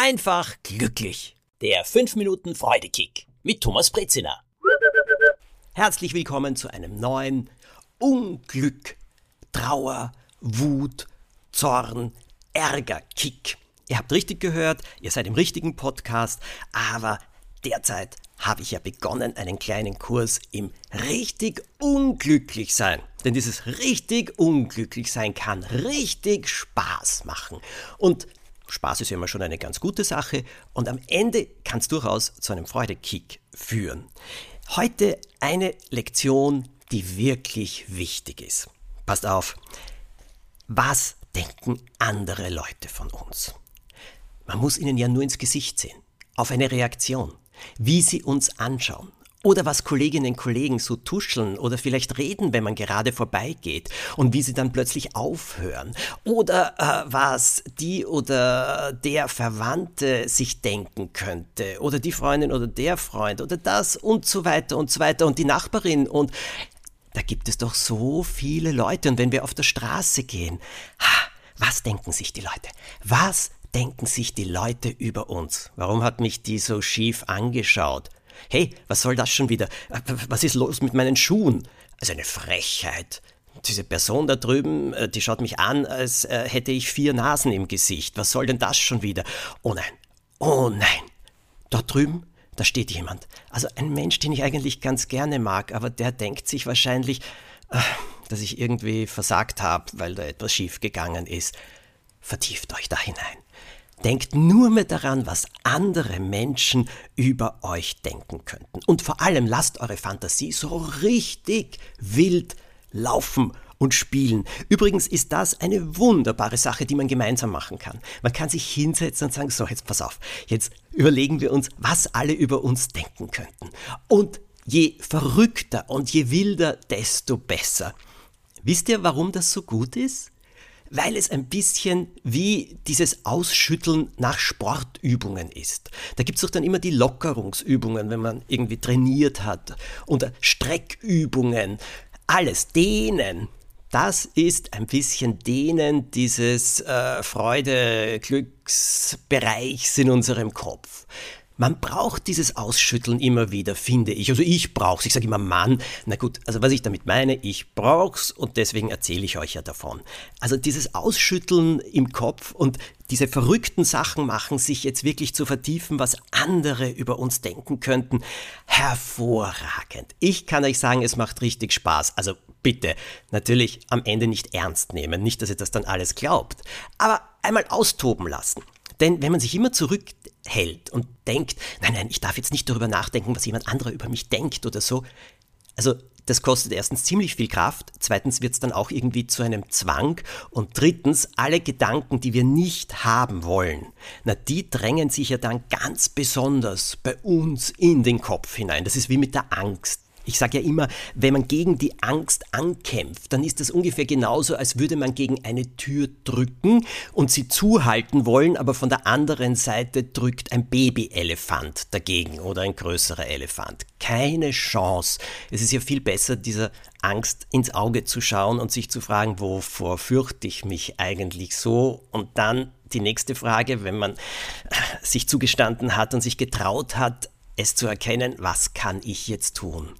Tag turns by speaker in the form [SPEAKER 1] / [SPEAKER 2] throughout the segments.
[SPEAKER 1] einfach glücklich. Der 5 Minuten Freudekick mit Thomas Brezina. Herzlich willkommen zu einem neuen Unglück, Trauer, Wut, Zorn, Ärger-Kick. Ihr habt richtig gehört, ihr seid im richtigen Podcast, aber derzeit habe ich ja begonnen, einen kleinen Kurs im richtig unglücklich sein. Denn dieses richtig unglücklich sein kann richtig Spaß machen. Und Spaß ist ja immer schon eine ganz gute Sache und am Ende kann es durchaus zu einem Freudekick führen. Heute eine Lektion, die wirklich wichtig ist. Passt auf. Was denken andere Leute von uns? Man muss ihnen ja nur ins Gesicht sehen, auf eine Reaktion, wie sie uns anschauen, oder was Kolleginnen und Kollegen so tuscheln oder vielleicht reden, wenn man gerade vorbeigeht und wie sie dann plötzlich aufhören. Oder äh, was die oder der Verwandte sich denken könnte. Oder die Freundin oder der Freund oder das und so weiter und so weiter. Und die Nachbarin und da gibt es doch so viele Leute. Und wenn wir auf der Straße gehen, ha, was denken sich die Leute? Was denken sich die Leute über uns? Warum hat mich die so schief angeschaut? Hey, was soll das schon wieder? Was ist los mit meinen Schuhen? Also eine Frechheit. Diese Person da drüben, äh, die schaut mich an, als äh, hätte ich vier Nasen im Gesicht. Was soll denn das schon wieder? Oh nein, oh nein. Dort drüben, da steht jemand. Also ein Mensch, den ich eigentlich ganz gerne mag, aber der denkt sich wahrscheinlich, äh, dass ich irgendwie versagt habe, weil da etwas schief gegangen ist. Vertieft euch da hinein. Denkt nur mehr daran, was andere Menschen über euch denken könnten. Und vor allem lasst eure Fantasie so richtig wild laufen und spielen. Übrigens ist das eine wunderbare Sache, die man gemeinsam machen kann. Man kann sich hinsetzen und sagen, so, jetzt pass auf, jetzt überlegen wir uns, was alle über uns denken könnten. Und je verrückter und je wilder, desto besser. Wisst ihr, warum das so gut ist? Weil es ein bisschen wie dieses Ausschütteln nach Sportübungen ist. Da gibt es doch dann immer die Lockerungsübungen, wenn man irgendwie trainiert hat und Streckübungen, alles, Dehnen. Das ist ein bisschen Dehnen dieses äh, Freude-Glücksbereichs in unserem Kopf. Man braucht dieses Ausschütteln immer wieder, finde ich. Also ich brauch's. Ich sage immer Mann. Na gut, also was ich damit meine, ich brauch's und deswegen erzähle ich euch ja davon. Also dieses Ausschütteln im Kopf und diese verrückten Sachen machen, sich jetzt wirklich zu vertiefen, was andere über uns denken könnten, hervorragend. Ich kann euch sagen, es macht richtig Spaß. Also bitte, natürlich am Ende nicht ernst nehmen, nicht, dass ihr das dann alles glaubt, aber einmal austoben lassen. Denn wenn man sich immer zurückhält und denkt, nein, nein, ich darf jetzt nicht darüber nachdenken, was jemand anderer über mich denkt oder so, also das kostet erstens ziemlich viel Kraft, zweitens wird es dann auch irgendwie zu einem Zwang und drittens alle Gedanken, die wir nicht haben wollen, na die drängen sich ja dann ganz besonders bei uns in den Kopf hinein. Das ist wie mit der Angst. Ich sage ja immer, wenn man gegen die Angst ankämpft, dann ist das ungefähr genauso, als würde man gegen eine Tür drücken und sie zuhalten wollen, aber von der anderen Seite drückt ein Babyelefant dagegen oder ein größerer Elefant. Keine Chance. Es ist ja viel besser, dieser Angst ins Auge zu schauen und sich zu fragen, wovor fürchte ich mich eigentlich so? Und dann die nächste Frage, wenn man sich zugestanden hat und sich getraut hat, es zu erkennen, was kann ich jetzt tun?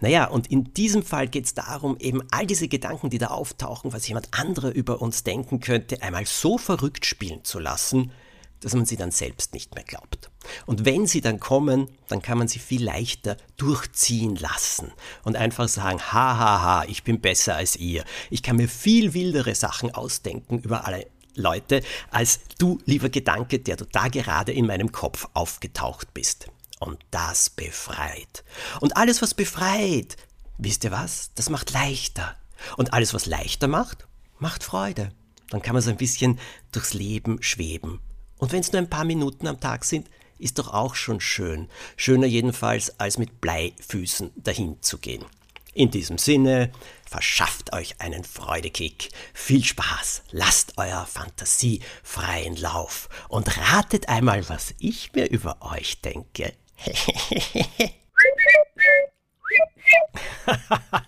[SPEAKER 1] Naja, und in diesem Fall geht es darum, eben all diese Gedanken, die da auftauchen, was jemand anderer über uns denken könnte, einmal so verrückt spielen zu lassen, dass man sie dann selbst nicht mehr glaubt. Und wenn sie dann kommen, dann kann man sie viel leichter durchziehen lassen und einfach sagen, ha, ha, ha, ich bin besser als ihr. Ich kann mir viel wildere Sachen ausdenken über alle Leute, als du, lieber Gedanke, der du da gerade in meinem Kopf aufgetaucht bist. Und das befreit. Und alles, was befreit, wisst ihr was? Das macht leichter. Und alles, was leichter macht, macht Freude. Dann kann man so ein bisschen durchs Leben schweben. Und wenn es nur ein paar Minuten am Tag sind, ist doch auch schon schön. Schöner jedenfalls, als mit Bleifüßen dahin zu gehen. In diesem Sinne, verschafft euch einen Freudekick. Viel Spaß, lasst euer Fantasie freien Lauf und ratet einmal, was ich mir über euch denke. Ha ha ha.